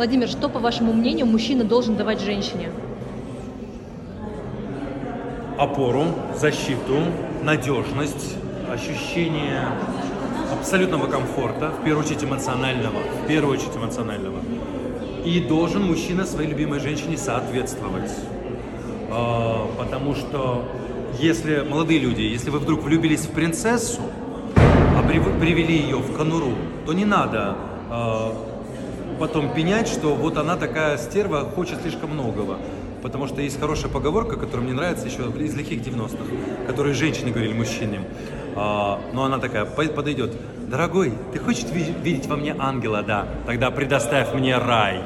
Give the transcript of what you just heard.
Владимир, что, по вашему мнению, мужчина должен давать женщине? опору, защиту, надежность, ощущение абсолютного комфорта, в первую очередь эмоционального, в первую очередь эмоционального. И должен мужчина своей любимой женщине соответствовать. А, Потому что если, молодые люди, если вы вдруг влюбились в принцессу, а прив- привели ее в конуру, то не надо а, потом пенять, что вот она такая стерва, хочет слишком многого. Потому что есть хорошая поговорка, которая мне нравится еще из лихих 90-х, которые женщины говорили мужчинам. А, но она такая по- подойдет. Дорогой, ты хочешь ви- видеть во мне ангела? Да. Тогда предоставь мне рай.